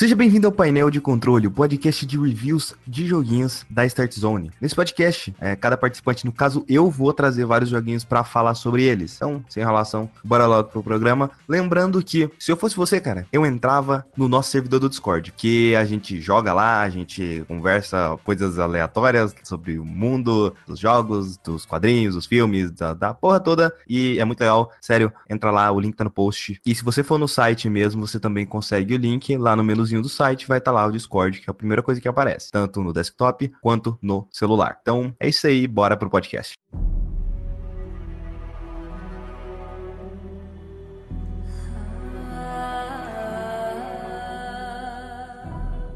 Seja bem-vindo ao painel de controle, o podcast de reviews de joguinhos da Start Zone. Nesse podcast, é, cada participante, no caso eu, vou trazer vários joguinhos para falar sobre eles. Então, sem enrolação, bora logo pro programa. Lembrando que, se eu fosse você, cara, eu entrava no nosso servidor do Discord, que a gente joga lá, a gente conversa coisas aleatórias sobre o mundo, dos jogos, dos quadrinhos, dos filmes, da, da porra toda, e é muito legal. Sério, entra lá, o link tá no post. E se você for no site mesmo, você também consegue o link lá no menu do site vai estar tá lá o Discord, que é a primeira coisa que aparece, tanto no desktop quanto no celular. Então é isso aí, bora pro podcast.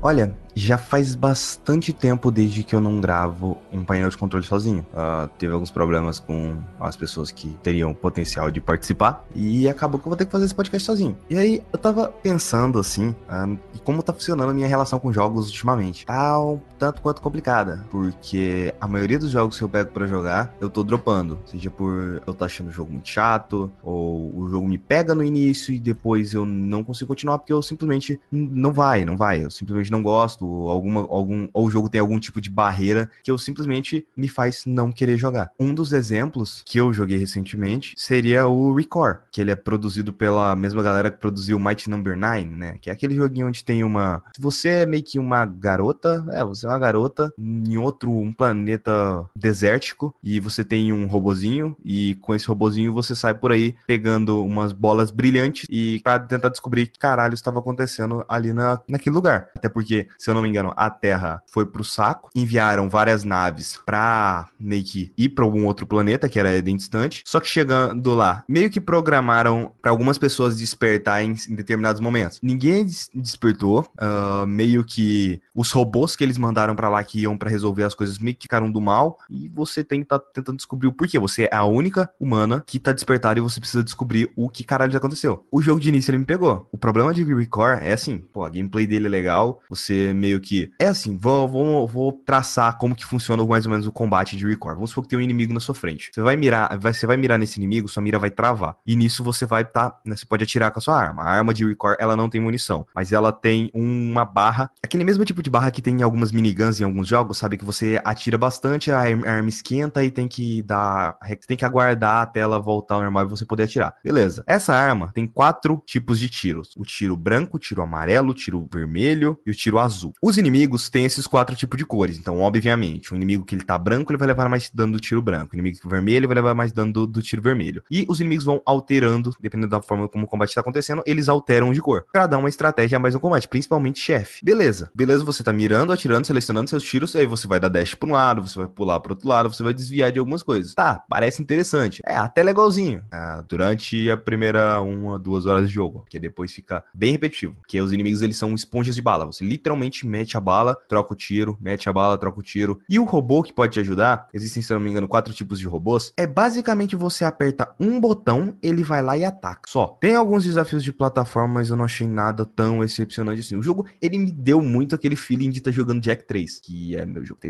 Olha, já faz bastante tempo desde que eu não gravo um painel de controle sozinho. Uh, teve alguns problemas com as pessoas que teriam potencial de participar e acabou que eu vou ter que fazer esse podcast sozinho. E aí eu tava pensando assim, uh, como tá funcionando a minha relação com jogos ultimamente. Tá um tanto quanto complicada, porque a maioria dos jogos que eu pego para jogar eu tô dropando, seja por eu tô achando o jogo muito chato, ou o jogo me pega no início e depois eu não consigo continuar porque eu simplesmente não vai, não vai, eu simplesmente não gosto alguma, algum, ou o jogo tem algum tipo de barreira que eu simplesmente me faz não querer jogar. Um dos exemplos que eu joguei recentemente seria o Record, que ele é produzido pela mesma galera que produziu Might Number 9, né? Que é aquele joguinho onde tem uma. Se você é meio que uma garota, é, você é uma garota em outro um planeta desértico e você tem um robozinho e com esse robozinho você sai por aí pegando umas bolas brilhantes e para tentar descobrir que caralho estava acontecendo ali na, naquele lugar. Até porque, se eu eu não me engano, a Terra foi pro saco, enviaram várias naves pra meio que ir pra algum outro planeta, que era bem distante, só que chegando lá, meio que programaram para algumas pessoas despertar em, determinados momentos. Ninguém des despertou, uh, meio que os robôs que eles mandaram para lá que iam para resolver as coisas meio que ficaram do mal, e você tem que tá tentando descobrir o porquê. Você é a única humana que tá despertada e você precisa descobrir o que caralho aconteceu. O jogo de início ele me pegou. O problema de Record é assim, pô, a gameplay dele é legal, você meio que. É assim, vou, vou, vou traçar como que funciona mais ou menos o combate de Record. Vamos supor que tem um inimigo na sua frente. Você vai mirar, vai, você vai mirar nesse inimigo, sua mira vai travar. E nisso você vai tá, né, você pode atirar com a sua arma. A arma de Record, ela não tem munição, mas ela tem uma barra, aquele mesmo tipo de barra que tem em algumas miniguns em alguns jogos, sabe? Que você atira bastante, a arma esquenta e tem que dar. Tem que aguardar até ela voltar ao normal e você poder atirar. Beleza. Essa arma tem quatro tipos de tiros: o tiro branco, o tiro amarelo, o tiro vermelho e o tiro azul. Os inimigos têm esses quatro tipos de cores. Então, obviamente, o inimigo que ele tá branco, ele vai levar mais dano do tiro branco. O inimigo vermelho vai levar mais dano do, do tiro vermelho. E os inimigos vão alterando, dependendo da forma como o combate tá acontecendo, eles alteram de cor. Pra dar uma estratégia a mais no combate, principalmente chefe. Beleza. Beleza, você tá mirando, atirando, selecionando seus tiros, aí você vai dar dash pra um lado, você vai pular pro outro lado, você vai desviar de algumas coisas. Tá, parece interessante. É, até legalzinho. É, durante a primeira uma, duas horas de jogo. Que depois fica bem repetitivo. Que os inimigos, eles são esponjas de bala. Você literalmente mete a bala, troca o tiro, mete a bala, troca o tiro. E o robô que pode te ajudar, existem, se não me engano, quatro tipos de robôs, é basicamente você aperta um botão, ele vai lá e ataca. Só. Tem alguns desafios de plataforma, mas eu não achei nada tão excepcionante assim. O jogo, ele me deu muito aquele feeling de estar tá jogando Jack 3, que é meu jogo.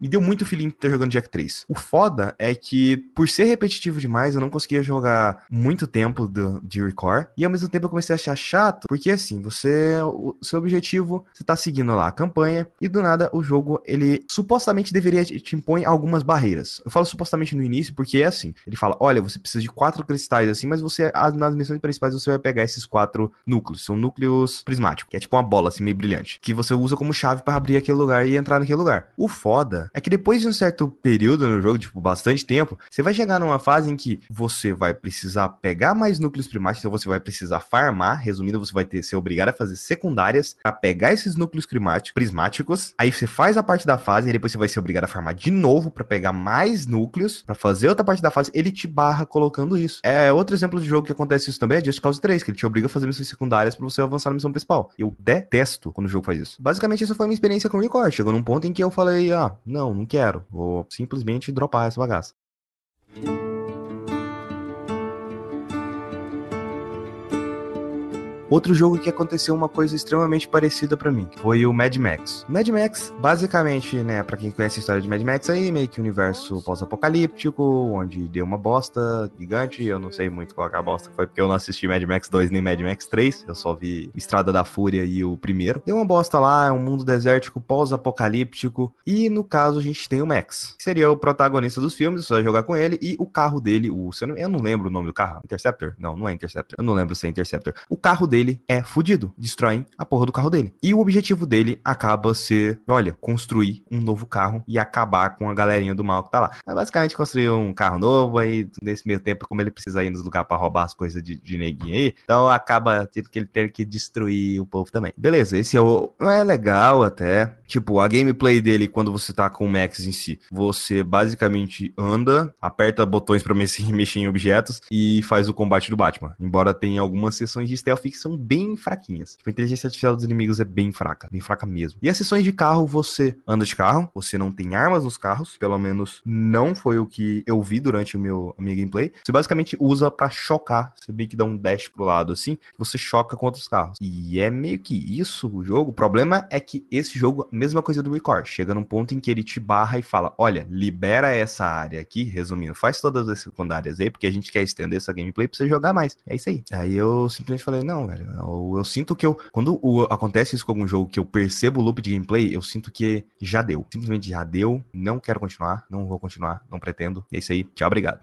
Me deu muito feeling de estar tá jogando Jack 3. O foda é que, por ser repetitivo demais, eu não conseguia jogar muito tempo do, de Record. E ao mesmo tempo eu comecei a achar chato, porque assim, você. O seu objetivo, você tá seguindo lá a campanha e do nada o jogo ele supostamente deveria te impõe algumas barreiras. Eu falo supostamente no início porque é assim. Ele fala: olha, você precisa de quatro cristais assim, mas você nas missões principais você vai pegar esses quatro núcleos. São núcleos prismáticos, que é tipo uma bola assim meio brilhante, que você usa como chave para abrir aquele lugar e entrar naquele lugar. O foda é que depois de um certo período no jogo, tipo bastante tempo, você vai chegar numa fase em que você vai precisar pegar mais núcleos primáticos, então você vai precisar farmar, resumindo, você vai ter ser obrigado a fazer secundárias para pegar esses núcleos prismáticos. Aí você faz a parte da fase e depois você vai ser obrigado a farmar de novo para pegar mais núcleos, para fazer outra parte da fase. Ele te barra colocando isso. É outro exemplo de jogo que acontece isso também é Just Cause 3, que ele te obriga a fazer missões secundárias para você avançar na missão principal. Eu detesto quando o jogo faz isso. Basicamente, essa foi minha experiência com o Record. Chegou num ponto em que eu falei: ah, não, não quero. Vou simplesmente dropar essa bagaça. Outro jogo que aconteceu uma coisa extremamente parecida para mim foi o Mad Max. Mad Max, basicamente, né, para quem conhece a história de Mad Max aí, meio que universo pós-apocalíptico, onde deu uma bosta gigante, eu não sei muito qual é a bosta foi, porque eu não assisti Mad Max 2 nem Mad Max 3, eu só vi Estrada da Fúria e o primeiro. Deu uma bosta lá, é um mundo desértico pós-apocalíptico, e no caso a gente tem o Max, que seria o protagonista dos filmes, você vai jogar com ele, e o carro dele, o, eu não lembro o nome do carro, Interceptor? Não, não é Interceptor, eu não lembro se é Interceptor. O carro dele é fudido, destroem a porra do carro dele. E o objetivo dele acaba ser, olha, construir um novo carro e acabar com a galerinha do mal que tá lá. É basicamente construir um carro novo, aí nesse meio tempo, como ele precisa ir nos lugares pra roubar as coisas de, de neguinho aí, então acaba tendo que ele ter que destruir o povo também. Beleza, esse é o. É legal até. Tipo, a gameplay dele, quando você tá com o Max em si, você basicamente anda, aperta botões pra mexer, em objetos e faz o combate do Batman. Embora tenha algumas sessões de stealth que são bem fraquinhas. Tipo, a inteligência artificial dos inimigos é bem fraca, bem fraca mesmo. E as sessões de carro, você anda de carro, você não tem armas nos carros, pelo menos não foi o que eu vi durante o meu, a minha gameplay. Você basicamente usa para chocar, você meio que dá um dash pro lado assim, você choca contra os carros. E é meio que isso o jogo. O problema é que esse jogo, mesma coisa do Record, chega num ponto em que ele te barra e fala: olha, libera essa área aqui, resumindo, faz todas as secundárias aí, porque a gente quer estender essa gameplay pra você jogar mais. É isso aí. Aí eu simplesmente falei: não, velho, eu, eu sinto que eu. Quando o, acontece isso com algum jogo que eu percebo o loop de gameplay, eu sinto que já deu. Simplesmente já deu, não quero continuar, não vou continuar, não pretendo. É isso aí, tchau, obrigado.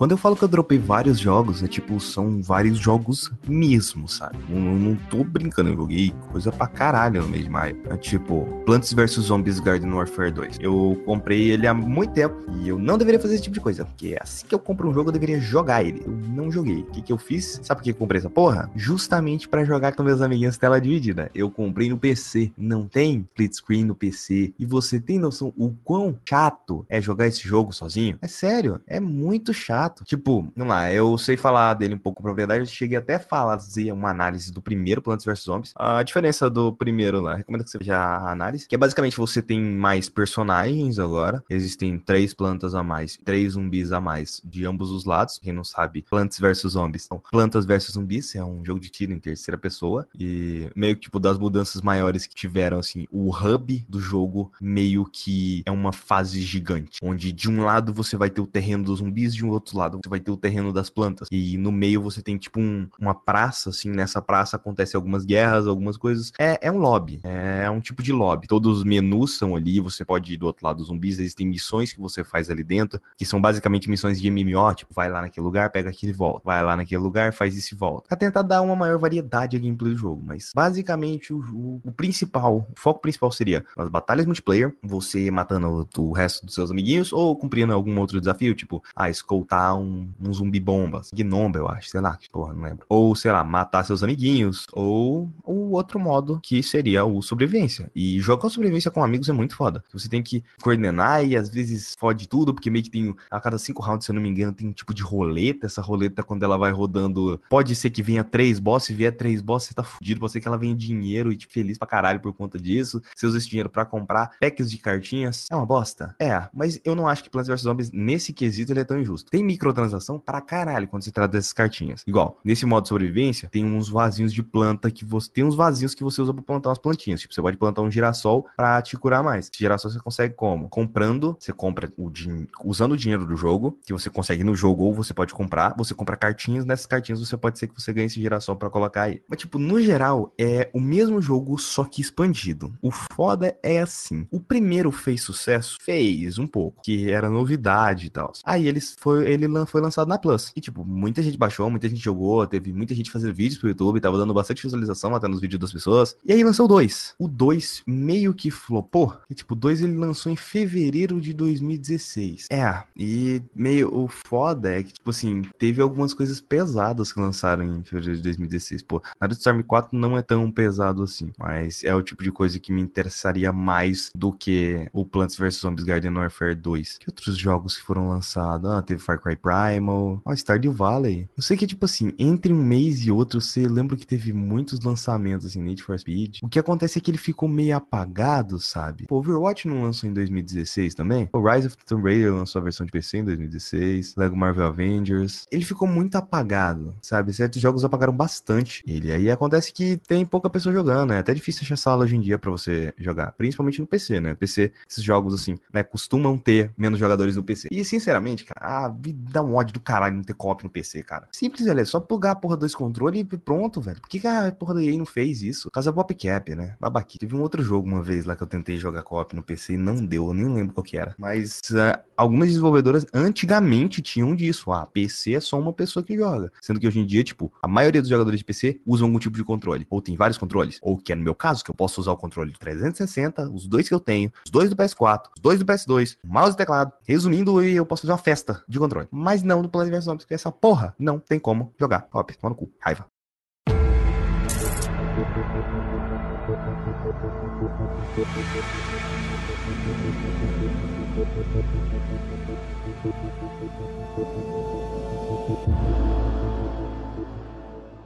Quando eu falo que eu dropei vários jogos, é tipo, são vários jogos mesmo, sabe? Não, não tô brincando, eu joguei coisa pra caralho no mês de maio. É tipo, Plants vs Zombies Garden Warfare 2. Eu comprei ele há muito tempo e eu não deveria fazer esse tipo de coisa, porque assim que eu compro um jogo, eu deveria jogar ele. Eu não joguei. O que, que eu fiz? Sabe por que eu comprei essa porra? Justamente para jogar com meus amiguinhos tela dividida. Eu comprei no PC. Não tem split screen no PC. E você tem noção o quão chato é jogar esse jogo sozinho? É sério, é muito chato Tipo, vamos lá, eu sei falar dele um pouco com propriedade, eu cheguei até a fazer uma análise do primeiro Plants vs Zombies. A diferença do primeiro lá, recomendo que você veja a análise, que é basicamente você tem mais personagens agora, existem três plantas a mais, três zumbis a mais de ambos os lados, quem não sabe, Plants vs Zombies. Então, Plantas vs Zumbis é um jogo de tiro em terceira pessoa e meio que tipo das mudanças maiores que tiveram assim, o hub do jogo meio que é uma fase gigante, onde de um lado você vai ter o terreno dos zumbis, de um outro lado você vai ter o terreno das plantas. E no meio você tem tipo um, uma praça, assim, nessa praça acontece algumas guerras, algumas coisas. É, é um lobby, é um tipo de lobby. Todos os menus são ali, você pode ir do outro lado dos zumbis, existem missões que você faz ali dentro, que são basicamente missões de MMO, tipo, vai lá naquele lugar, pega aquilo e volta. Vai lá naquele lugar, faz isso e volta. Pra tentar dar uma maior variedade de gameplay do jogo, mas basicamente o, o, o principal, o foco principal seria as batalhas multiplayer, você matando o, o resto dos seus amiguinhos ou cumprindo algum outro desafio, tipo, ah, escoltar um, um zumbi bomba, gnomba, eu acho, sei lá, porra, não lembro. Ou, sei lá, matar seus amiguinhos, ou o outro modo que seria o sobrevivência. E jogar sobrevivência com amigos é muito foda. Você tem que coordenar e às vezes fode tudo, porque meio que tem, a cada cinco rounds, se eu não me engano, tem um tipo de roleta. Essa roleta, quando ela vai rodando, pode ser que venha três bosses, se vier três bosses, você tá fudido, pode ser que ela venha dinheiro e te feliz pra caralho por conta disso. Você usa esse dinheiro para comprar packs de cartinhas. É uma bosta? É, mas eu não acho que Plants vs Zombies, nesse quesito, ele é tão injusto. Tem microtransação para caralho quando se trata dessas cartinhas. Igual, nesse modo de sobrevivência, tem uns vasinhos de planta que você. Tem uns vasinhos que você usa pra plantar umas plantinhas. Tipo, você pode plantar um girassol pra te curar mais. Esse girassol você consegue como? Comprando, você compra o din... usando o dinheiro do jogo, que você consegue no jogo, ou você pode comprar. Você compra cartinhas, nessas cartinhas você pode ser que você ganhe esse girassol para colocar aí. Mas, tipo, no geral, é o mesmo jogo, só que expandido. O foda é assim. O primeiro fez sucesso? Fez um pouco, que era novidade e tal. Aí eles foi, ele foi lançado na Plus. E, tipo, muita gente baixou, muita gente jogou, teve muita gente fazendo vídeos pro YouTube, tava dando bastante visualização até nos vídeos das pessoas. E aí lançou o 2. O 2 meio que flopou. E, tipo, o 2 ele lançou em fevereiro de 2016. É, e meio o foda é que, tipo assim, teve algumas coisas pesadas que lançaram em fevereiro de 2016. Pô, Naruto Storm 4 não é tão pesado assim, mas é o tipo de coisa que me interessaria mais do que o Plants vs Zombies Garden Warfare 2. Que outros jogos que foram lançados? Ah, teve Far Cry Cry Primal, ó, Stardew Valley. Eu sei que, tipo assim, entre um mês e outro, você lembra que teve muitos lançamentos, assim, Need for Speed. O que acontece é que ele ficou meio apagado, sabe? O Overwatch não lançou em 2016 também? O Rise of the Tomb Raider lançou a versão de PC em 2016. Lego Marvel Avengers. Ele ficou muito apagado, sabe? Certos jogos apagaram bastante ele. Aí acontece que tem pouca pessoa jogando, é até difícil achar sala hoje em dia para você jogar, principalmente no PC, né? PC, esses jogos assim, né, costumam ter menos jogadores no PC. E sinceramente, cara, ah, dá um ódio do caralho não ter co-op no PC, cara. Simples, velho, é só plugar a porra dois controles e pronto, velho. Por que, que a porra da EA não fez isso? Casa Popcap, né? Babaqui. Teve um outro jogo uma vez lá que eu tentei jogar co-op no PC e não deu, eu nem lembro qual que era. Mas uh, algumas desenvolvedoras antigamente tinham disso. Ah, PC é só uma pessoa que joga. Sendo que hoje em dia, tipo, a maioria dos jogadores de PC usam algum tipo de controle. Ou tem vários controles. Ou que é no meu caso, que eu posso usar o controle de 360, os dois que eu tenho, os dois do PS4, os dois do PS2, mouse e teclado. Resumindo, eu posso fazer uma festa de controle. Mas não no Plants vs Zombies, porque essa porra não tem como jogar. Hop, toma no cu. Raiva.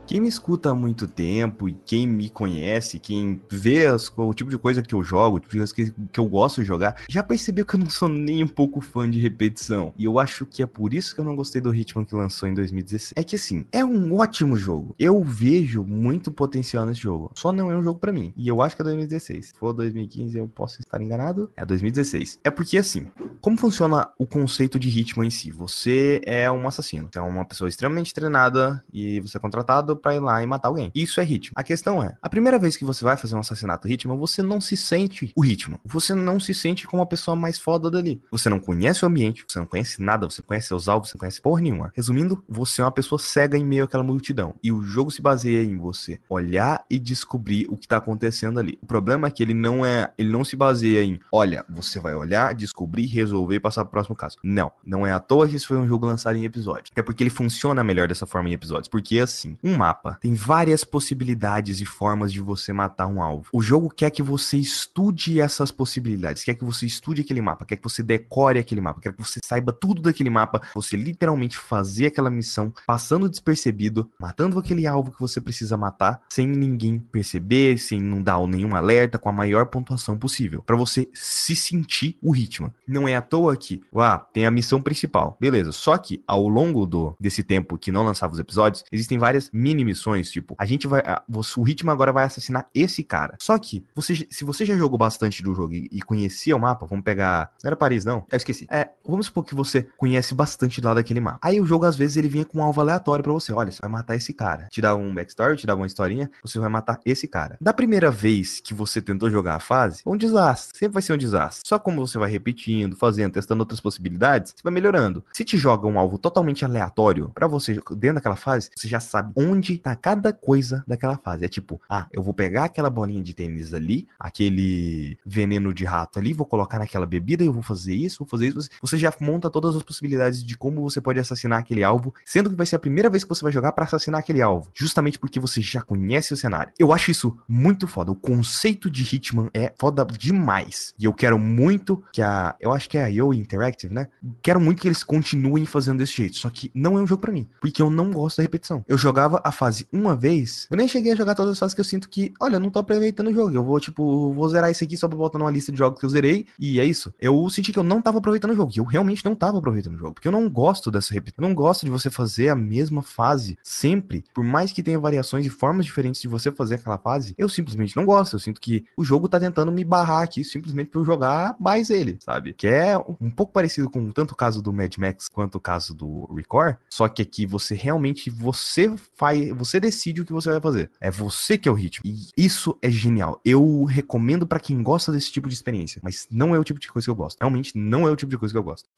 Quem me escuta há muito tempo e quem me conhece, quem vê as, o tipo de coisa que eu jogo, o tipo de coisa que, que eu gosto de jogar, já percebeu que eu não sou nem um pouco fã de repetição. E eu acho que é por isso que eu não gostei do Hitman que lançou em 2016. É que assim, é um ótimo jogo. Eu vejo muito potencial nesse jogo. Só não é um jogo para mim. E eu acho que é 2016. Se for 2015, eu posso estar enganado. É 2016. É porque assim, como funciona o conceito de Hitman em si? Você é um assassino. Você é uma pessoa extremamente treinada e você é contratado para ir lá e matar alguém. Isso é ritmo. A questão é, a primeira vez que você vai fazer um assassinato ritmo, você não se sente o ritmo. Você não se sente como a pessoa mais foda dali. Você não conhece o ambiente, você não conhece nada, você conhece seus alvos, você não conhece porra nenhuma. Resumindo, você é uma pessoa cega em meio àquela multidão. E o jogo se baseia em você olhar e descobrir o que tá acontecendo ali. O problema é que ele não é, ele não se baseia em, olha, você vai olhar, descobrir, resolver e passar pro próximo caso. Não, não é à toa que isso foi um jogo lançado em episódio. É porque ele funciona melhor dessa forma em episódios. Porque assim, um mapa tem várias possibilidades e formas de você matar um alvo. O jogo quer que você estude essas possibilidades, quer que você estude aquele mapa, quer que você decore aquele mapa, quer que você saiba tudo daquele mapa, você literalmente fazer aquela missão passando despercebido, matando aquele alvo que você precisa matar, sem ninguém perceber, sem não dar nenhum alerta, com a maior pontuação possível, para você se sentir o ritmo. Não é à toa que, ah, tem a missão principal, beleza? Só que ao longo do desse tempo que não lançava os episódios, existem várias mini missões missões, tipo, a gente vai. o ritmo agora vai assassinar esse cara. Só que, você, se você já jogou bastante do jogo e, e conhecia o mapa, vamos pegar. Não era Paris, não? Eu esqueci. É, vamos supor que você conhece bastante lá daquele mapa. Aí o jogo, às vezes, ele vinha com um alvo aleatório para você. Olha, você vai matar esse cara. Te dá um backstory, te dá uma historinha, você vai matar esse cara. Da primeira vez que você tentou jogar a fase, um desastre. Sempre vai ser um desastre. Só como você vai repetindo, fazendo, testando outras possibilidades, você vai melhorando. Se te joga um alvo totalmente aleatório para você dentro daquela fase, você já sabe onde tá cada coisa daquela fase. É tipo, ah, eu vou pegar aquela bolinha de tênis ali, aquele veneno de rato ali, vou colocar naquela bebida, eu vou fazer isso, vou fazer isso. Você já monta todas as possibilidades de como você pode assassinar aquele alvo, sendo que vai ser a primeira vez que você vai jogar para assassinar aquele alvo, justamente porque você já conhece o cenário. Eu acho isso muito foda. O conceito de Hitman é foda demais. E eu quero muito que a, eu acho que é a Yo Interactive, né? Quero muito que eles continuem fazendo desse jeito. Só que não é um jogo para mim, porque eu não gosto da repetição. Eu jogava a fase uma vez, eu nem cheguei a jogar todas as fases que eu sinto que, olha, eu não tô aproveitando o jogo. Eu vou, tipo, vou zerar isso aqui só pra botar numa lista de jogos que eu zerei. E é isso. Eu senti que eu não tava aproveitando o jogo. E eu realmente não tava aproveitando o jogo. Porque eu não gosto dessa repetição. Eu não gosto de você fazer a mesma fase sempre. Por mais que tenha variações e formas diferentes de você fazer aquela fase, eu simplesmente não gosto. Eu sinto que o jogo tá tentando me barrar aqui simplesmente pra eu jogar mais ele, sabe? Que é um pouco parecido com tanto o caso do Mad Max quanto o caso do Record. Só que aqui você realmente, você faz, você decide o que você vai fazer. É você que é o ritmo. E isso é genial. Eu recomendo para quem gosta desse tipo de experiência, mas não é o tipo de coisa que eu gosto. Realmente não é o tipo de coisa que eu gosto.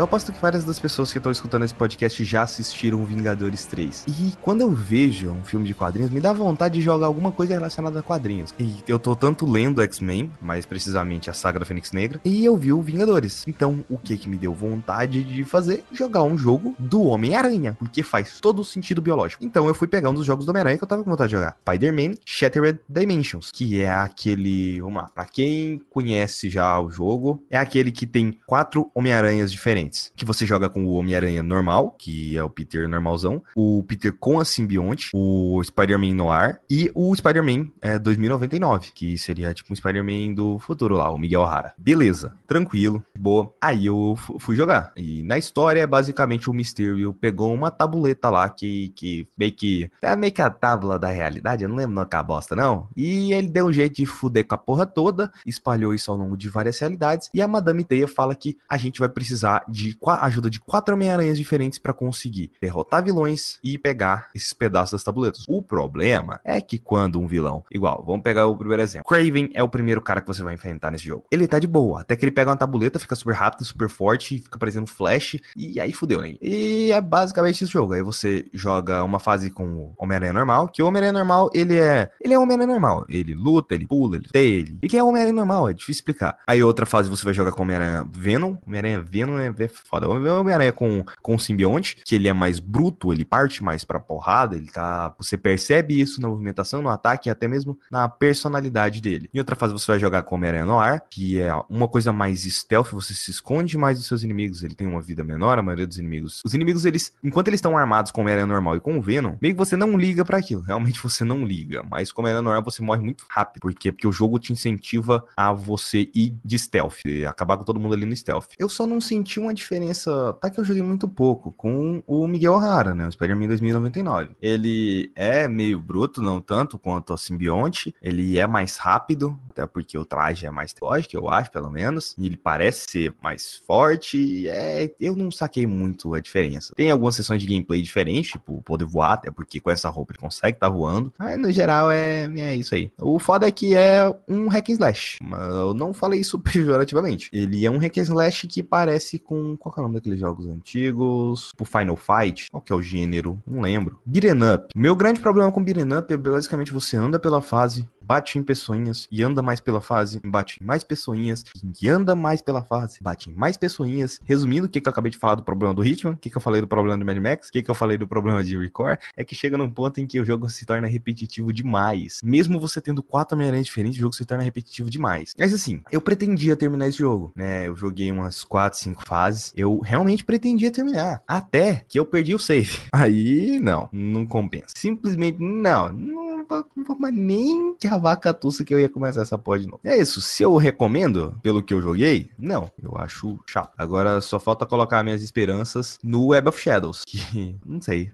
Eu aposto que várias das pessoas que estão escutando esse podcast já assistiram Vingadores 3. E quando eu vejo um filme de quadrinhos, me dá vontade de jogar alguma coisa relacionada a quadrinhos. E eu tô tanto lendo X-Men, mais precisamente a saga da Fênix Negra, e eu vi o Vingadores. Então, o que que me deu vontade de fazer? Jogar um jogo do Homem-Aranha, porque faz todo o sentido biológico. Então, eu fui pegar um dos jogos do Homem-Aranha que eu tava com vontade de jogar. Spider-Man Shattered Dimensions, que é aquele, vamos lá, pra quem conhece já o jogo, é aquele que tem quatro Homem-Aranhas diferentes, que você joga com o Homem-Aranha normal, que é o Peter normalzão, o Peter com a simbionte, o Spider-Man Noir e o Spider-Man é, 2099, que seria tipo um Spider-Man do futuro lá, o Miguel O'Hara. Beleza, tranquilo, boa. Aí eu fui jogar. E na história, basicamente, o Mysterio pegou uma tabuleta lá que, que meio que. É meio que a tábula da realidade, eu não lembro a bosta, não. E ele deu um jeito de fuder com a porra toda, espalhou isso ao longo de várias realidades. E a Madame Teia fala que a gente vai precisar de ajuda de quatro Homem-Aranhas diferentes para conseguir derrotar vilões e pegar esses pedaços das tabuletas. O problema é que quando um vilão, igual, vamos pegar o primeiro exemplo. Craven é o primeiro cara que você vai enfrentar nesse jogo. Ele tá de boa, até que ele pega uma tabuleta, fica super rápido, super forte, fica parecendo flash, e aí fudeu, né? E é basicamente esse jogo. Aí você joga uma fase com o Homem-Aranha normal, que o Homem-Aranha normal, ele é. Ele é Homem-Aranha normal. Ele luta, ele pula, ele tem ele. E que é Homem-Aranha normal, é difícil explicar. Aí outra fase você vai jogar com o Homem-Aranha Venom. Homem-Aranha Venom é, foda. O Homem-Aranha com, com o simbionte, que ele é mais bruto, ele parte mais pra porrada, ele tá. Você percebe isso na movimentação, no ataque e até mesmo na personalidade dele. Em outra fase você vai jogar com o Homem-Aranha Noir, que é uma coisa mais stealth, você se esconde mais dos seus inimigos, ele tem uma vida menor, a maioria dos inimigos. Os inimigos, eles, enquanto eles estão armados com o Homem-Aranha normal e com o Venom, meio que você não liga para aquilo. Realmente você não liga. Mas com o Homem-Aranha normal você morre muito rápido. Por quê? Porque o jogo te incentiva a você ir de stealth, acabar com todo mundo ali no stealth. Eu só não senti uma diferença, tá que eu joguei muito pouco, com o Miguel O'Hara, né? O Spider-Man 2099. Ele é meio bruto, não tanto quanto a simbionte. Ele é mais rápido, até porque o traje é mais lógico, eu acho, pelo menos. E ele parece ser mais forte. É, eu não saquei muito a diferença. Tem algumas sessões de gameplay diferentes, tipo, poder voar, até porque com essa roupa ele consegue tá voando. Mas no geral é, é isso aí. O foda é que é um hack and slash. Eu não falei isso pejorativamente. Ele é um hack and slash que parece com. Qual é o nome daqueles jogos antigos? O Final Fight. Qual que é o gênero? Não lembro. Beat'em up. Meu grande problema com beat'em up é basicamente você anda pela fase, bate em pessoinhas e anda mais pela fase, bate em mais pessoinhas e anda mais pela fase, bate em mais pessoinhas. Resumindo, o que, que eu acabei de falar do problema do Hitman, o que, que eu falei do problema do Mad Max, o que, que eu falei do problema de Record, é que chega num ponto em que o jogo se torna repetitivo demais. Mesmo você tendo quatro Homem-Aranha diferentes, o jogo se torna repetitivo demais. Mas assim, eu pretendia terminar esse jogo, né? Eu joguei umas quatro, cinco fases, eu realmente pretendia terminar. Até que eu perdi o save. Aí, não, não compensa. Simplesmente, não, não não vou mais nem gravar a catuça que eu ia começar essa pod de novo. É isso. Se eu recomendo, pelo que eu joguei, não. Eu acho chato. Agora só falta colocar minhas esperanças no Web of Shadows, que não sei.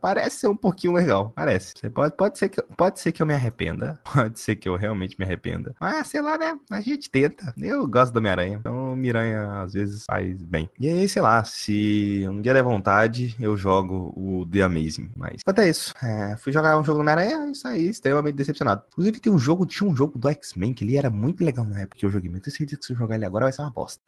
Parece ser um pouquinho legal. Parece. Pode, pode, ser que, pode ser que eu me arrependa. Pode ser que eu realmente me arrependa. Mas sei lá, né? A gente tenta. Eu gosto da Miranha. Então, Miranha às vezes faz bem. E aí, sei lá, se um dia der vontade, eu jogo o The Amazing. Mas quanto é isso. É, fui jogar um jogo do Miranha, isso saí extremamente decepcionado. Inclusive, tem um jogo, tinha um jogo do X-Men que ele era muito legal na época que eu joguei, mas eu tenho certeza que se eu jogar ele agora vai ser uma bosta.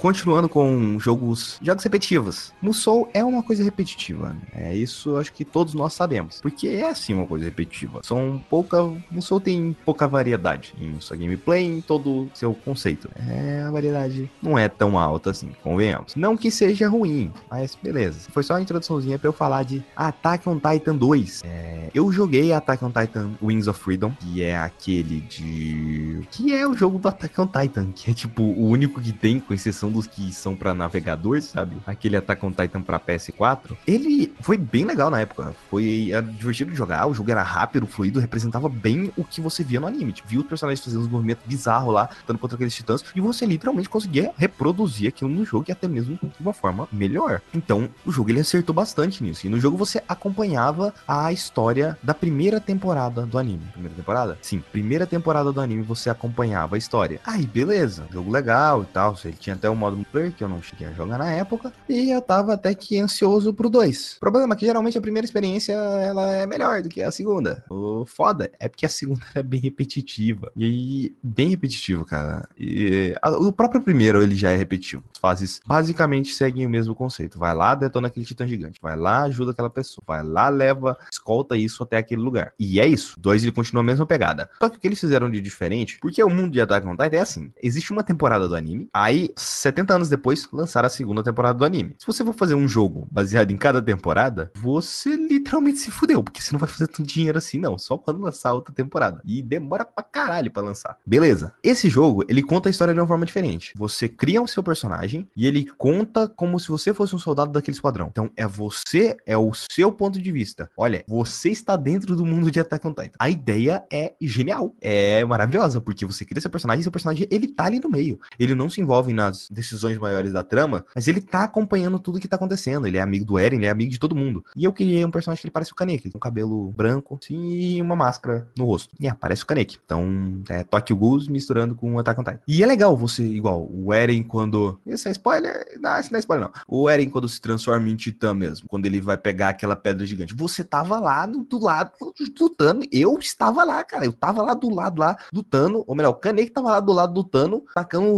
Continuando com jogos, jogos repetitivos. Musou é uma coisa repetitiva. Né? É isso, acho que todos nós sabemos. Porque é assim uma coisa repetitiva. São pouca, Musou tem pouca variedade em sua gameplay, em todo seu conceito. É a variedade não é tão alta assim, convenhamos. Não que seja ruim, mas beleza. Foi só uma introduçãozinha para eu falar de Attack on Titan 2. É, eu joguei Attack on Titan Wings of Freedom, que é aquele de que é o jogo do Attack on Titan, que é tipo o único que tem com exceção dos que são para navegador, sabe? Aquele Attack on Titan pra PS4. Ele foi bem legal na época. Foi divertido de jogar, o jogo era rápido, fluido, representava bem o que você via no anime. Tipo, viu os personagens fazendo uns movimentos bizarros lá, lutando contra aqueles titãs, e você literalmente conseguia reproduzir aquilo no jogo e até mesmo de uma forma melhor. Então, o jogo ele acertou bastante nisso. E no jogo você acompanhava a história da primeira temporada do anime. Primeira temporada? Sim, primeira temporada do anime você acompanhava a história. Aí, beleza, jogo legal e tal. Ele tinha até um modo multiplayer que eu não cheguei a jogar na época. E eu tava até que ansioso pro 2. O problema é que geralmente a primeira experiência ela é melhor do que a segunda. O foda é porque a segunda é bem repetitiva. E bem repetitivo, cara. E a, o próprio primeiro ele já é repetitivo. As fases basicamente seguem o mesmo conceito. Vai lá, detona aquele titã gigante. Vai lá, ajuda aquela pessoa. Vai lá, leva, escolta isso até aquele lugar. E é isso. Dois ele continua a mesma pegada. Só que o que eles fizeram de diferente, porque o mundo de Attack on Titan é assim: existe uma temporada do anime, aí 70 anos depois lançaram a segunda temporada do anime. Se você for fazer um jogo baseado em cada temporada, você literalmente se fudeu, porque você não vai fazer tanto dinheiro assim, não. Só quando lançar outra temporada. E demora pra caralho pra lançar. Beleza. Esse jogo, ele conta a história de uma forma diferente. Você cria o seu personagem e ele conta como se você fosse um soldado daquele esquadrão. Então, é você, é o seu ponto de vista. Olha, você está dentro do mundo de Attack on Titan. A ideia é genial. É maravilhosa, porque você cria seu personagem e seu personagem, ele tá ali no meio. Ele não se envolve nas decisões maiores da trama, mas ele tá acompanhando tudo que tá acontecendo. Ele é amigo do Eren, ele é amigo de todo mundo. E eu criei um personagem que ele parece o Kaneki, com cabelo branco assim, e uma máscara no rosto. E aparece o Kaneki. Então, é Tokyo Ghoul misturando com Attack on Titan. E é legal você, igual, o Eren quando... Isso é spoiler? Não, isso não é spoiler não. O Eren quando se transforma em Titã mesmo, quando ele vai pegar aquela pedra gigante. Você tava lá do, do lado do Tano, eu estava lá, cara. Eu tava lá do lado lá do Tano, ou melhor, o Kaneki tava lá do lado do Tano, tacando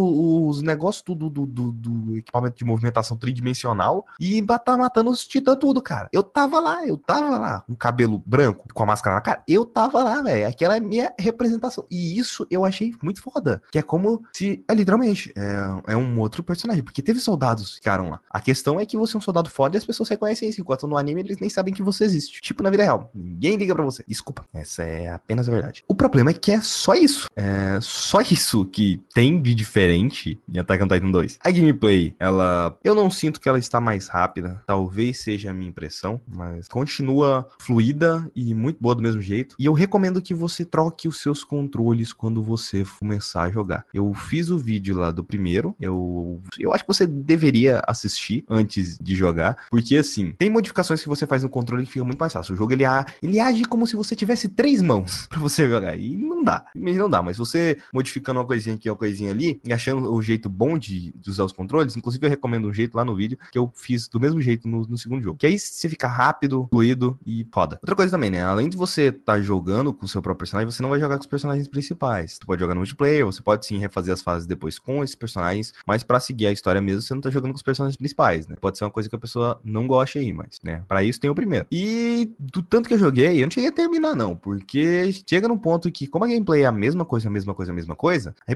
os negócios tudo do, do, do, equipamento de movimentação tridimensional e tá matando os titãs tudo, cara. Eu tava lá, eu tava lá, com cabelo branco, com a máscara na cara, eu tava lá, velho. Aquela é minha representação. E isso eu achei muito foda. Que é como se, é, literalmente, é, é um outro personagem. Porque teve soldados que ficaram lá. A questão é que você é um soldado foda e as pessoas reconhecem isso. Enquanto no anime eles nem sabem que você existe. Tipo na vida real. Ninguém liga pra você. Desculpa. Essa é apenas a verdade. O problema é que é só isso. É só isso que tem de diferente em Attack on Titan 2. A gameplay, ela. Eu não sinto que ela está mais rápida. Talvez seja a minha impressão. Mas continua fluida e muito boa do mesmo jeito. E eu recomendo que você troque os seus controles quando você começar a jogar. Eu fiz o vídeo lá do primeiro. Eu, eu acho que você deveria assistir antes de jogar. Porque assim, tem modificações que você faz no controle que fica muito mais fácil. O jogo ele, ele age como se você tivesse três mãos para você jogar. E não dá. Não dá. Mas você modificando uma coisinha aqui, uma coisinha ali, e achando o jeito bom de, de usar os controles, inclusive eu recomendo um jeito lá no vídeo que eu fiz do mesmo jeito no, no segundo jogo. Que aí você fica rápido, fluido e foda. Outra coisa também, né? Além de você estar tá jogando com o seu próprio personagem, você não vai jogar com os personagens principais. Você pode jogar no multiplayer, você pode sim refazer as fases depois com esses personagens, mas para seguir a história mesmo, você não tá jogando com os personagens principais, né? Pode ser uma coisa que a pessoa não goste aí, mas, né? Para isso tem o primeiro. E do tanto que eu joguei, eu não cheguei a terminar, não, porque chega num ponto que, como a gameplay é a mesma coisa, a mesma coisa, a mesma coisa, a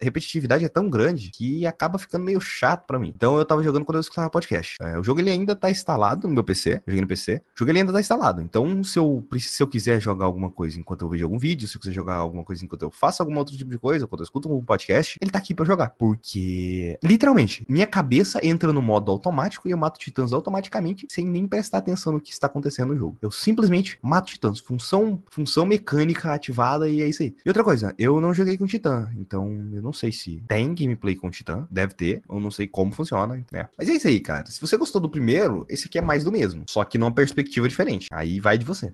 repetitividade é tão grande que acaba ficando meio chato para mim. Então eu tava jogando quando eu escutava podcast. É, o jogo ele ainda tá instalado no meu PC, joguei no PC. O jogo ele ainda tá instalado. Então, se eu, se eu quiser jogar alguma coisa enquanto eu vejo algum vídeo, se eu quiser jogar alguma coisa enquanto eu faço algum outro tipo de coisa, quando eu escuto um podcast, ele tá aqui para jogar. Porque, literalmente, minha cabeça entra no modo automático e eu mato titãs automaticamente sem nem prestar atenção no que está acontecendo no jogo. Eu simplesmente mato titãs. Função, função mecânica ativada e é isso aí. E outra coisa, eu não joguei com titã, então eu não sei se tem gameplay com titã, deve ter, eu não sei como funciona, né? Mas é isso aí, cara. Se você gostou do primeiro, esse aqui é mais do mesmo, só que numa perspectiva diferente. Aí vai de você.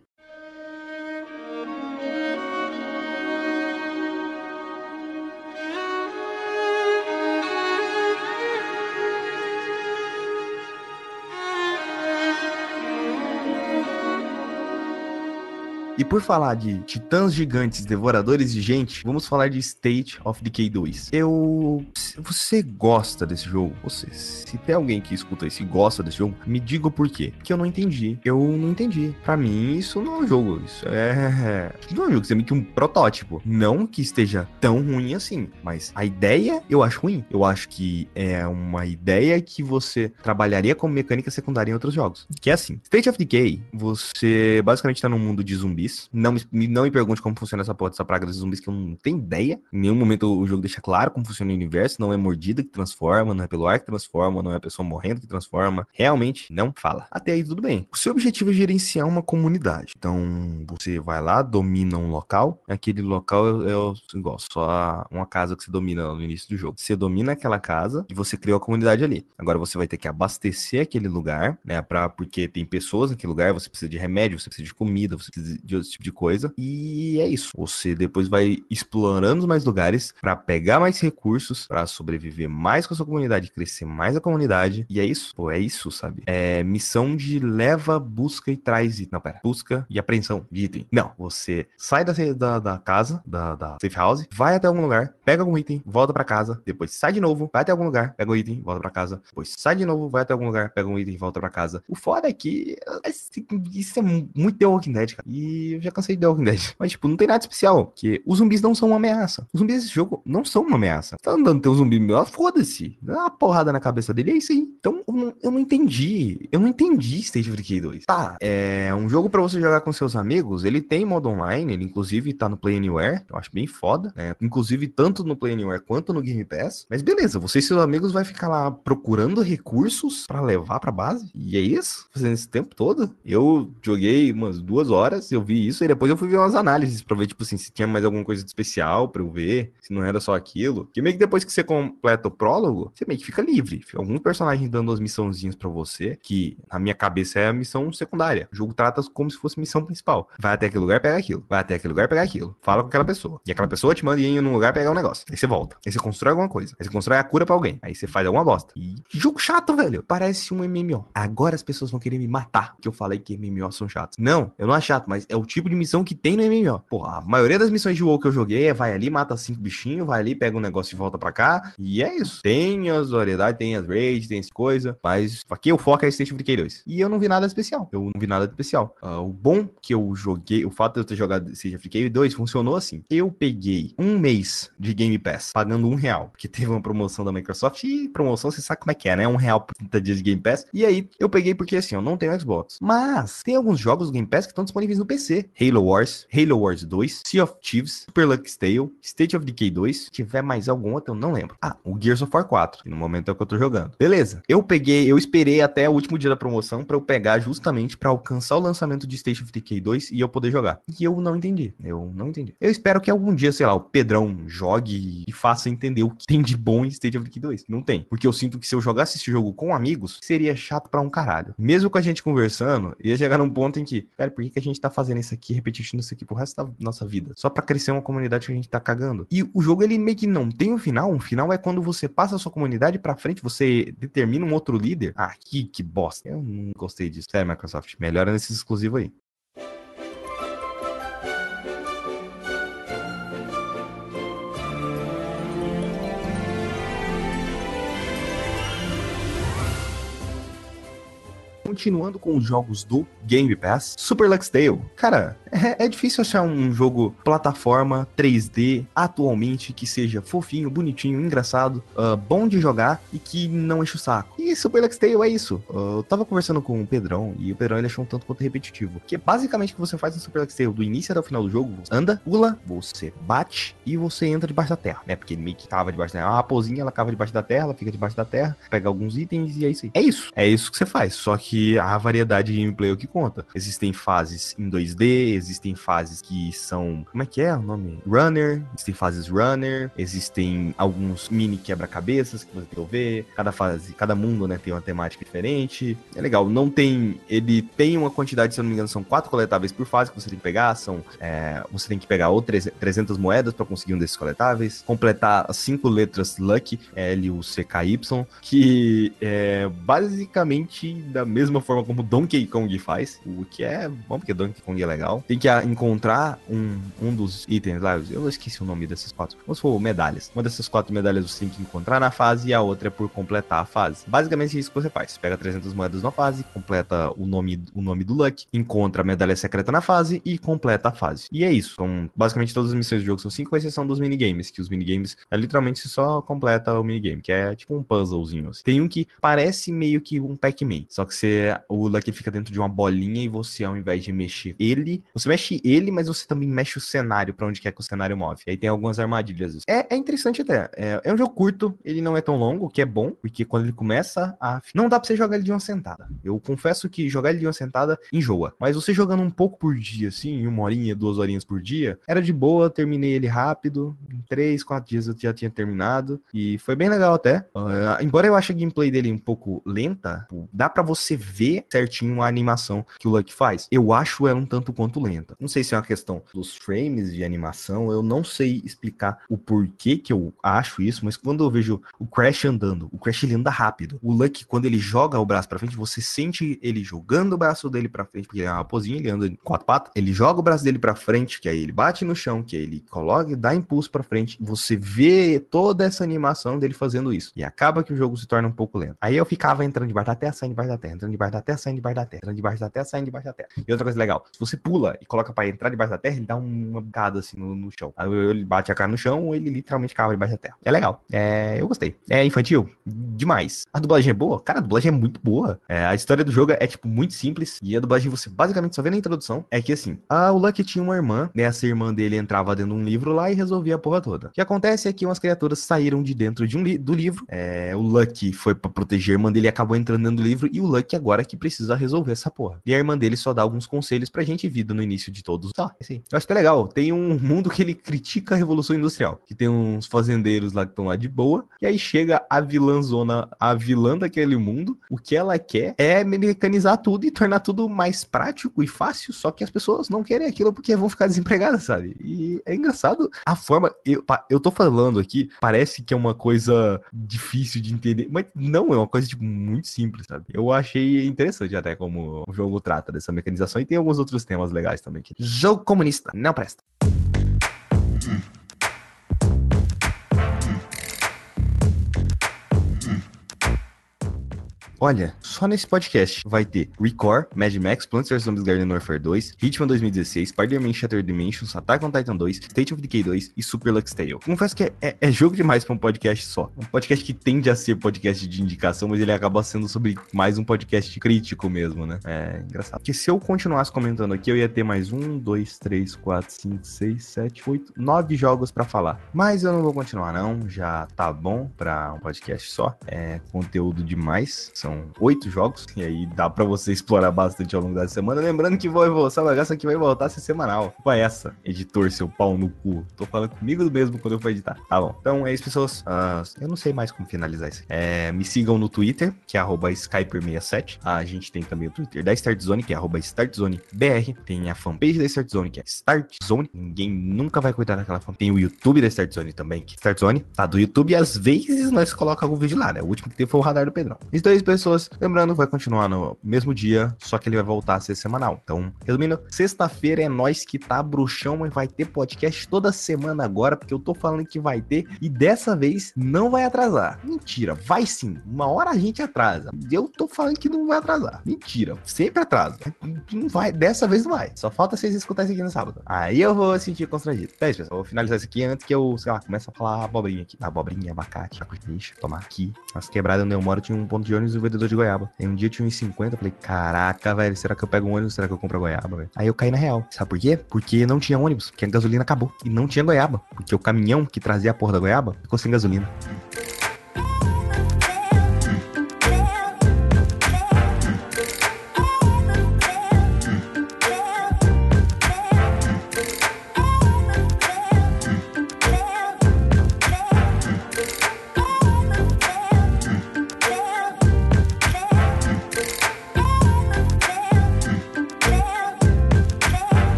E por falar de titãs gigantes, devoradores de gente, vamos falar de State of Decay 2. Eu. Você gosta desse jogo? Você, se tem alguém que escuta isso e gosta desse jogo, me diga por quê. Porque eu não entendi. Eu não entendi. Para mim, isso não é um jogo. Isso é. Não é um jogo, isso é meio que um protótipo. Não que esteja tão ruim assim, mas a ideia eu acho ruim. Eu acho que é uma ideia que você trabalharia como mecânica secundária em outros jogos. Que é assim: State of Decay, você basicamente tá num mundo de zumbi zumbis. Não me, não me pergunte como funciona essa porra dessa praga dos zumbis, que eu não tenho ideia. Em nenhum momento o jogo deixa claro como funciona o universo. Não é mordida que transforma, não é pelo ar que transforma, não é a pessoa morrendo que transforma. Realmente não fala. Até aí tudo bem. O seu objetivo é gerenciar uma comunidade. Então você vai lá, domina um local. Aquele local é, é igual, só uma casa que você domina no início do jogo. Você domina aquela casa e você criou a comunidade ali. Agora você vai ter que abastecer aquele lugar, né? Pra, porque tem pessoas naquele lugar, você precisa de remédio, você precisa de comida, você precisa de outro tipo de coisa. E é isso. Você depois vai explorando mais lugares para pegar mais recursos, para sobreviver mais com a sua comunidade, crescer mais a comunidade. E é isso. Pô, é isso, sabe? É missão de leva, busca e traz item. Não, pera. Busca e apreensão de item. Não, você sai da, da, da casa, da, da safe house, vai até algum lugar, pega algum item, volta para casa, depois sai de novo, vai até algum lugar, pega o item, volta para casa, depois sai de novo, vai até algum lugar, pega um item volta para casa. O foda é que isso é muito The Walking Dead, cara. E eu já cansei de The Walking Dead. Mas, tipo, não tem nada especial, porque os zumbis não são uma ameaça. Os zumbis desse jogo não são uma ameaça. Tá andando teu zumbi meu, foda-se. Dá uma porrada na cabeça dele, é isso aí. Então, eu não, eu não entendi. Eu não entendi State of Decay 2. Tá, é um jogo para você jogar com seus amigos, ele tem modo online, ele inclusive tá no Play Anywhere, eu acho bem foda, né? Inclusive tanto no Play Anywhere quanto no Game Pass. Mas beleza, você e seus amigos vai ficar lá procurando recursos para levar para base. E é isso, fazendo esse tempo todo. Eu joguei umas duas horas, eu vi isso e depois eu fui ver umas análises para ver tipo assim, se tinha mais alguma coisa de especial para eu ver, se não era só aquilo. Que meio que depois que você completa o prólogo, você meio que fica livre. Fica alguns personagens dando as missãozinhas para você, que na minha cabeça é a missão secundária. O jogo trata como se fosse missão principal. Vai até aquele lugar, pega aquilo. Vai até aquele lugar, pega aquilo. Fala com aquela pessoa. E aquela pessoa te manda ir num lugar pegar um negócio. Aí você volta. Aí você constrói alguma coisa. Aí você constrói a cura para alguém. Aí você faz alguma bosta. E jogo chato, velho. Parece um MMO. Agora as pessoas vão querer me matar, que eu falei que MMO são chatos. Não, eu não acho chato, mas é o tipo de missão que tem no MMO. Porra, a maioria das missões de WoW que eu joguei é vai ali, mata cinco bichinhos, vai ali, pega um negócio e volta pra cá. E é isso. Tem as variedades, tem as raids, tem as coisas. Mas aqui o foco é State of Decay 2. E eu não vi nada especial. Eu não vi nada especial. Uh, o bom que eu joguei, o fato de eu ter jogado State of Decay 2 funcionou assim. Eu peguei um mês de Game Pass pagando um real. Porque teve uma promoção da Microsoft e promoção você sabe como é que é, né? Um real por 30 dias de Game Pass. E aí eu peguei porque assim, eu não tenho Xbox. Mas tem alguns jogos do Game Pass que estão disponíveis no PC. Halo Wars, Halo Wars 2, Sea of Thieves, Super Lux Tale, State of Decay 2. Se tiver mais algum outro, eu não lembro. Ah, o Gears of War 4, que no momento é o que eu tô jogando. Beleza. Eu peguei, eu esperei até o último dia da promoção para eu pegar justamente para alcançar o lançamento de State of Decay 2 e eu poder jogar. E eu não entendi. Eu não entendi. Eu espero que algum dia, sei lá, o Pedrão jogue e faça entender o que tem de bom em State of Decay 2. Não tem. Porque eu sinto que se eu jogasse esse jogo com amigos, seria chato para um caralho. Mesmo com a gente conversando, ia chegar num ponto em que, cara, por que, que a gente tá fazendo isso aqui, repetindo isso aqui pro resto da nossa vida? Só para crescer uma comunidade que a gente tá cagando. E o jogo, ele meio que não tem um final. Um final é quando você passa a sua comunidade pra frente, você determina um outro líder. Ah, que, que bosta. Eu não gostei disso. Sério, Microsoft, melhora nesse exclusivo aí. Continuando com os jogos do Game Pass, Super Lux Tale. Cara, é, é, difícil achar um jogo plataforma 3D atualmente que seja fofinho, bonitinho, engraçado, uh, bom de jogar e que não enche o saco. E Super Lux Tale é isso. Uh, eu tava conversando com o Pedrão e o Pedrão ele achou um tanto quanto repetitivo. Que é basicamente o que você faz no Super Lux Tale do início até o final do jogo. Você anda, pula, você bate e você entra debaixo da terra, né? Porque ele meio que cava debaixo da terra. É uma raposinha, ela cava debaixo da terra, ela fica debaixo da terra, pega alguns itens e é isso aí. É isso. É isso que você faz. Só que a variedade de gameplay é o que conta. Existem fases em 2D, existem fases que são. Como é que é o nome? Runner, existem fases runner, existem alguns mini quebra-cabeças que você tem que ver. Cada fase, cada mundo, né, tem uma temática diferente. É legal. Não tem. Ele tem uma quantidade, se eu não me engano, são quatro coletáveis por fase que você tem que pegar. São. É, você tem que pegar ou 300 moedas para conseguir um desses coletáveis. Completar as cinco letras Lucky, L, U, C, K, Y, que é basicamente da mesma mesma forma como Donkey Kong faz, o que é bom, porque Donkey Kong é legal. Tem que encontrar um, um dos itens lá, eu esqueci o nome dessas quatro, vamos for medalhas. Uma dessas quatro medalhas você tem que encontrar na fase e a outra é por completar a fase. Basicamente é isso que você faz. Você pega 300 moedas na fase, completa o nome, o nome do Luck, encontra a medalha secreta na fase e completa a fase. E é isso. Então, basicamente todas as missões do jogo são cinco, com exceção dos minigames, que os minigames é literalmente só completa o minigame, que é tipo um puzzlezinho. Assim. Tem um que parece meio que um Pac-Man, só que você você. O Lucky fica dentro de uma bolinha e você, ao invés de mexer ele, você mexe ele, mas você também mexe o cenário para onde quer que o cenário move. Aí tem algumas armadilhas. É, é interessante até. É, é, um jogo curto, ele não é tão longo, o que é bom, porque quando ele começa a. Não dá pra você jogar ele de uma sentada. Eu confesso que jogar ele de uma sentada enjoa. Mas você jogando um pouco por dia, assim, uma horinha, duas horinhas por dia, era de boa, terminei ele rápido. Em três, quatro dias eu já tinha terminado. E foi bem legal até. Uh, embora eu ache a gameplay dele um pouco lenta, dá para você ver certinho a animação que o Luck faz. Eu acho ela um tanto quanto lenta. Não sei se é uma questão dos frames de animação, eu não sei explicar o porquê que eu acho isso, mas quando eu vejo o Crash andando, o Crash ele anda rápido. O Luck, quando ele joga o braço para frente, você sente ele jogando o braço dele para frente, porque ele é uma raposinha, ele anda em quatro patas. Ele joga o braço dele para frente, que aí ele bate no chão, que aí ele coloca, dá impulso para frente. Você vê toda essa animação dele fazendo isso. E acaba que o jogo se torna um pouco lento. Aí eu ficava entrando debaixo da terra, saindo debaixo da terra, entrando debaixo da terra, saindo debaixo da terra, entrando debaixo da terra, saindo debaixo da terra. E outra coisa legal, se você pula e coloca para entrar debaixo da terra, ele dá uma bocada assim no, no, chão. Ele bate a cara no chão, ele literalmente cava debaixo da terra. É legal. É, eu gostei. É infantil? Demais. A dublagem é boa? Cara, a dublagem é muito boa. É, a história do jogo é, tipo, muito simples. E a dublagem você basicamente só vê na introdução. É que assim, a, o Lucky tinha uma irmã, né? Essa irmã dele entrava dentro de um livro lá e resolvia a porra toda. O que acontece é que umas criaturas saíram de dentro de um li do livro. É, o Lucky foi para proteger a irmã dele e acabou entrando dentro do livro. E o Lucky agora que precisa resolver essa porra. E a irmã dele só dá alguns conselhos pra gente vida no início de todos. Tá, assim. Eu acho que é legal. Tem um mundo que ele critica a Revolução Industrial. Que tem uns fazendeiros lá que estão lá de boa. E aí chega a vilãzona, a vilã daquele mundo. O que ela quer é mecanizar tudo e tornar tudo mais prático e fácil. Só que as pessoas não querem aquilo porque vão ficar desempregadas, sabe? E é engraçado a forma. Eu, eu tô falando aqui, parece que é uma coisa difícil de entender, mas não, é uma coisa tipo, muito simples, sabe? Eu achei interessante até como o jogo trata dessa mecanização e tem alguns outros temas legais também. Aqui. Jogo comunista, não presta. Olha, só nesse podcast vai ter Record, Mad Max, Plants vs Zombies Garden Warfare 2, Hitman 2016, Spider-Man Shattered Dimensions, Attack on Titan 2, State of Decay 2 e Super Lux Tale. Confesso que é, é, é jogo demais pra um podcast só. Um podcast que tende a ser podcast de indicação, mas ele acaba sendo sobre mais um podcast crítico mesmo, né? É engraçado. Porque se eu continuasse comentando aqui, eu ia ter mais um, dois, três, quatro, cinco, seis, sete, oito, nove jogos para falar. Mas eu não vou continuar, não. Já tá bom pra um podcast só. É conteúdo demais. São são oito jogos, e aí dá para você explorar bastante ao longo da semana. Lembrando que vou essa bagaça aqui vai voltar a ser semanal. Qual é essa? Editor, seu pau no cu. Tô falando comigo mesmo quando eu for editar. Tá bom. Então é isso, pessoas. Uh, eu não sei mais como finalizar isso. É, me sigam no Twitter, que é Skyper67. A gente tem também o Twitter da Startzone, que é StartZoneBR. Tem a fanpage da Startzone, que é StartZone. Ninguém nunca vai cuidar daquela fanpage. Tem o YouTube da Startzone também, que é Startzone. Tá do YouTube e às vezes nós colocamos algum vídeo lá, né? O último que teve foi o radar do Pedrão. Então é isso, pessoas pessoas. Lembrando, vai continuar no mesmo dia, só que ele vai voltar a ser semanal. Então, resumindo, sexta-feira é nós que tá bruxão e vai ter podcast toda semana agora, porque eu tô falando que vai ter e dessa vez não vai atrasar. Mentira, vai sim. Uma hora a gente atrasa. Eu tô falando que não vai atrasar. Mentira, sempre atrasa. Não vai, dessa vez não vai. Só falta vocês escutarem isso aqui no sábado. Aí eu vou sentir constrangido. Então é isso, pessoal. Vou finalizar isso aqui antes que eu, sei lá, comece a falar abobrinha aqui. Abobrinha, abacate, deixa, tomar aqui. As quebradas onde eu moro tinha um ponto de ônibus vendedor de goiaba. Aí um dia tinha uns 50, falei, caraca, velho, será que eu pego um ônibus? Será que eu compro a goiaba, velho? Aí eu caí na real. Sabe por quê? Porque não tinha ônibus, porque a gasolina acabou. E não tinha goiaba, porque o caminhão que trazia a porra da goiaba ficou sem gasolina.